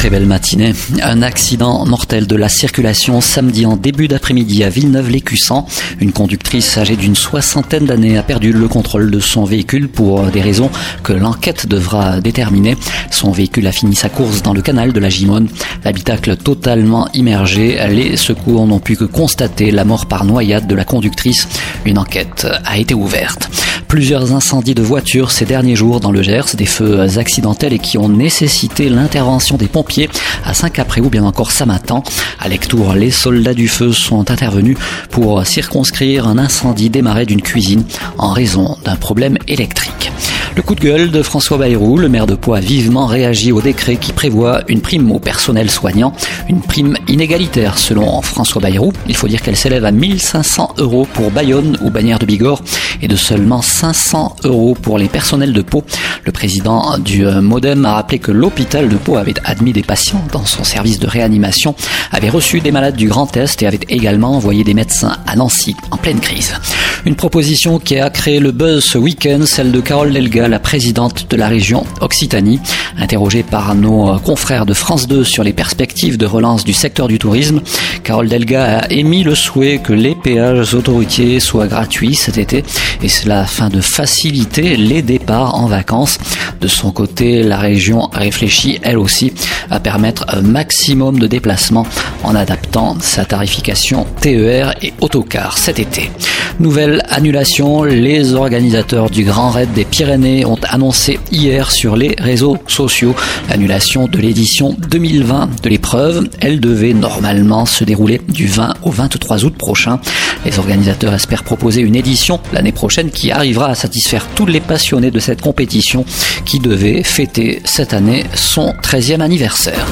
Très belle matinée. Un accident mortel de la circulation samedi en début d'après-midi à Villeneuve-l'Écussan. Une conductrice âgée d'une soixantaine d'années a perdu le contrôle de son véhicule pour des raisons que l'enquête devra déterminer. Son véhicule a fini sa course dans le canal de la Gimone. L'habitacle totalement immergé. Les secours n'ont pu que constater la mort par noyade de la conductrice. Une enquête a été ouverte. Plusieurs incendies de voitures ces derniers jours dans le Gers, des feux accidentels et qui ont nécessité l'intervention des pompiers à Saint-Capré ou bien encore Samatan. À Lectour, les soldats du feu sont intervenus pour circonscrire un incendie démarré d'une cuisine en raison d'un problème électrique. Le coup de gueule de François Bayrou, le maire de Pau a vivement réagi au décret qui prévoit une prime au personnel soignant, une prime inégalitaire selon François Bayrou. Il faut dire qu'elle s'élève à 1500 euros pour Bayonne ou Bagnères de Bigorre et de seulement 500 euros pour les personnels de Pau. Le président du euh, Modem a rappelé que l'hôpital de Pau avait admis des patients dans son service de réanimation, avait reçu des malades du Grand Est et avait également envoyé des médecins à Nancy en pleine crise. Une proposition qui a créé le buzz ce week-end, celle de Carole Delga, la présidente de la région Occitanie. Interrogée par nos confrères de France 2 sur les perspectives de relance du secteur du tourisme, Carole Delga a émis le souhait que les péages autoroutiers soient gratuits cet été et cela afin de faciliter les départs en vacances. De son côté, la région réfléchit elle aussi à permettre un maximum de déplacements en adaptant sa tarification TER et autocar cet été. Nouvelle annulation, les organisateurs du Grand Raid des Pyrénées ont annoncé hier sur les réseaux sociaux l'annulation de l'édition 2020 de l'épreuve. Elle devait normalement se dérouler du 20 au 23 août prochain. Les organisateurs espèrent proposer une édition l'année prochaine qui arrivera à satisfaire tous les passionnés de cette compétition qui devait fêter cette année son 13e anniversaire.